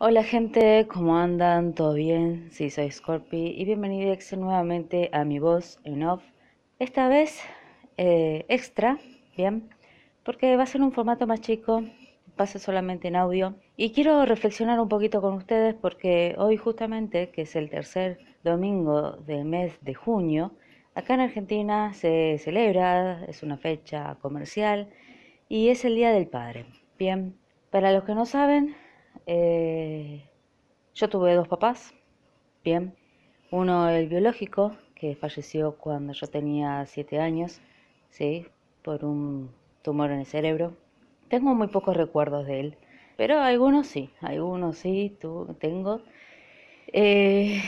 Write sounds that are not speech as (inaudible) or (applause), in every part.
Hola gente, ¿cómo andan? ¿Todo bien? Sí, soy Scorpi y bienvenidos nuevamente a mi voz en off. Esta vez eh, extra, ¿bien? Porque va a ser un formato más chico, pasa solamente en audio. Y quiero reflexionar un poquito con ustedes porque hoy justamente, que es el tercer domingo del mes de junio, acá en Argentina se celebra, es una fecha comercial y es el Día del Padre. Bien, para los que no saben, eh, yo tuve dos papás, bien. Uno el biológico, que falleció cuando yo tenía siete años, sí, por un tumor en el cerebro. Tengo muy pocos recuerdos de él, pero algunos sí, algunos sí tu, tengo. Eh,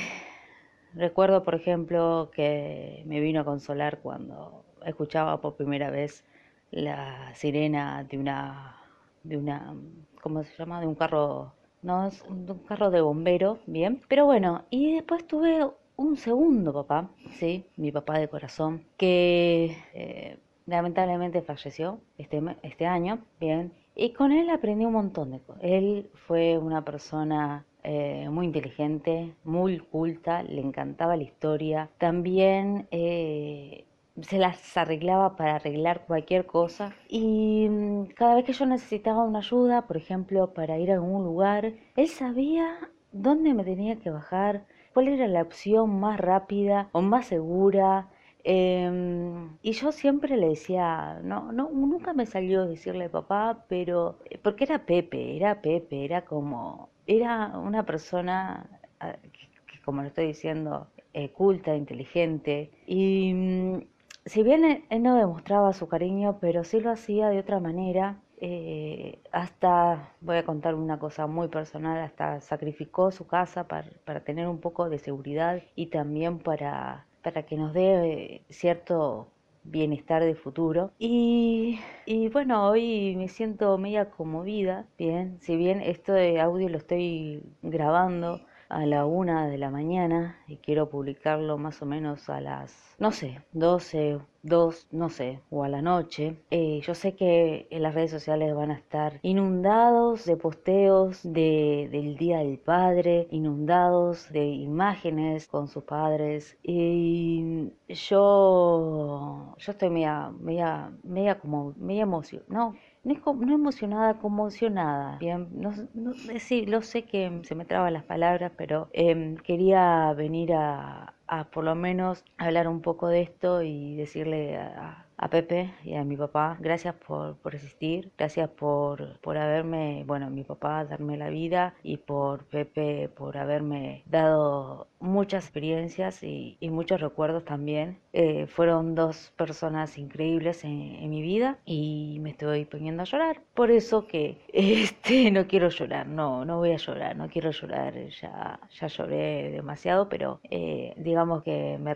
recuerdo, por ejemplo, que me vino a consolar cuando escuchaba por primera vez la sirena de una, de una ¿cómo se llama? De un carro, no, es un carro de bombero, bien. Pero bueno, y después tuve un segundo papá, sí, mi papá de corazón, que eh, lamentablemente falleció este, este año, bien. Y con él aprendí un montón de cosas. Él fue una persona eh, muy inteligente, muy culta, le encantaba la historia. También eh, se las arreglaba para arreglar cualquier cosa y mm, cada vez que yo necesitaba una ayuda, por ejemplo, para ir a algún lugar, él sabía dónde me tenía que bajar, cuál era la opción más rápida o más segura. Em, y yo siempre le decía, no, no, nunca me salió decirle papá, pero porque era Pepe, era Pepe, era como, era una persona ah, que, como lo estoy diciendo, eh, culta, inteligente. Y mm, si bien él no demostraba su cariño, pero sí lo hacía de otra manera, eh, hasta, voy a contar una cosa muy personal, hasta sacrificó su casa para, para tener un poco de seguridad y también para, para que nos dé eh, cierto bienestar de futuro. Y, y, bueno, hoy me siento media conmovida, bien, si bien esto de audio lo estoy grabando a la una de la mañana y quiero publicarlo más o menos a las, no sé, 12, 2, no sé, o a la noche. Eh, yo sé que en las redes sociales van a estar inundados de posteos de, del Día del Padre, inundados de imágenes con sus padres. Y yo, yo estoy media, media, media como, media emoción, no, no, emocionada, conmocionada. Bien, no, no, sí, lo sé que se me traban las palabras, pero em, quería venir a, a por lo menos hablar un poco de esto y decirle a, a Pepe y a mi papá, gracias por, por existir, gracias por, por haberme, bueno, mi papá darme la vida y por Pepe por haberme dado muchas experiencias y, muchos recuerdos también. Eh, fueron dos personas increíbles en, mi vida y me estoy poniendo a llorar. Por eso que (laughs) este, no quiero llorar, no, no voy a llorar, no quiero llorar, ya, ya lloré demasiado, pero eh, digamos que me,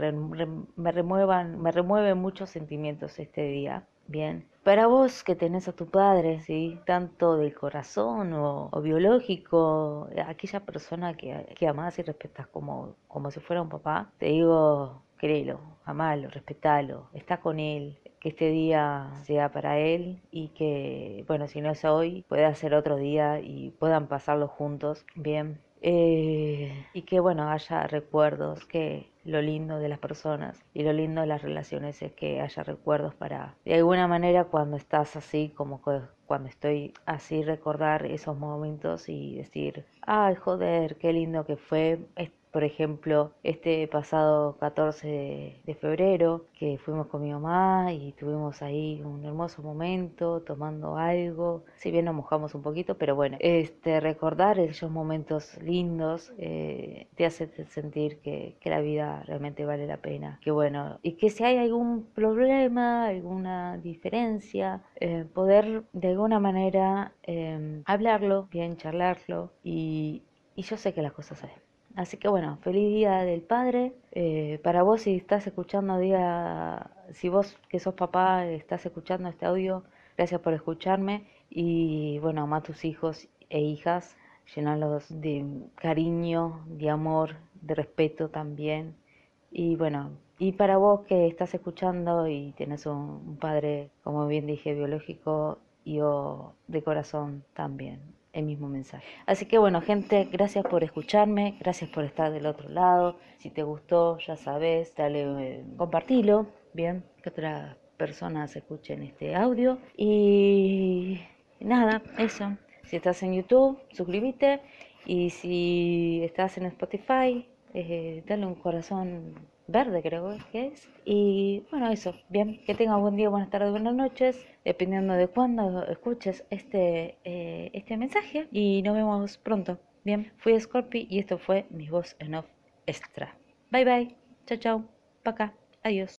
me remuevan, me remueven muchos sentimientos este día. Bien, para vos que tenés a tu padre, ¿sí? tanto del corazón o, biológico, aquella persona que, que amás y respetas como, como si fuera un papá, te digo, créelo, amalo, respetalo, está con él, que este día sea para él y que, bueno, si no es hoy, pueda ser otro día y puedan pasarlo juntos, bien. Eh, y que, bueno, haya recuerdos, que lo lindo de las personas y lo lindo de las relaciones es que haya recuerdos para, de alguna manera, cuando estás así, como cuando estoy así, recordar esos momentos y decir, ay, joder, qué lindo que fue por ejemplo, este pasado 14 de febrero, que fuimos con mi mamá y tuvimos ahí un hermoso momento tomando algo, si bien nos mojamos un poquito, pero bueno, este, recordar esos momentos lindos eh, te hace sentir que, que, la vida realmente vale la pena, que bueno, y que si hay algún problema, alguna diferencia, eh, poder de alguna manera eh, hablarlo, bien charlarlo y, y yo sé que las cosas salen. Así que bueno, feliz día del padre. Eh, para vos si estás escuchando, día, si vos que sos papá estás escuchando este audio, gracias por escucharme. Y bueno, ama a tus hijos e hijas, llenarlos de cariño, de amor, de respeto también. Y bueno, y para vos que estás escuchando y tienes un, padre, como bien dije, biológico y o de corazón también. el mismo mensaje. Así que bueno, gente, gracias por escucharme, gracias por estar del otro lado. Si te gustó, ya sabes, dale, eh, compartilo, bien, que otras personas escuchen este audio. Y nada, eso. Si estás en YouTube, suscríbete. Y si estás en Spotify, eh, dale un corazón verde creo que es. Y bueno, eso, bien, que tengas buen día, buenas tardes, buenas noches, dependiendo de cuándo escuches este, eh, este mensaje. Y nos vemos pronto. Bien, fui Scorpi y esto fue mi voz en off extra. Bye bye, chao chao, pa' acá, adiós.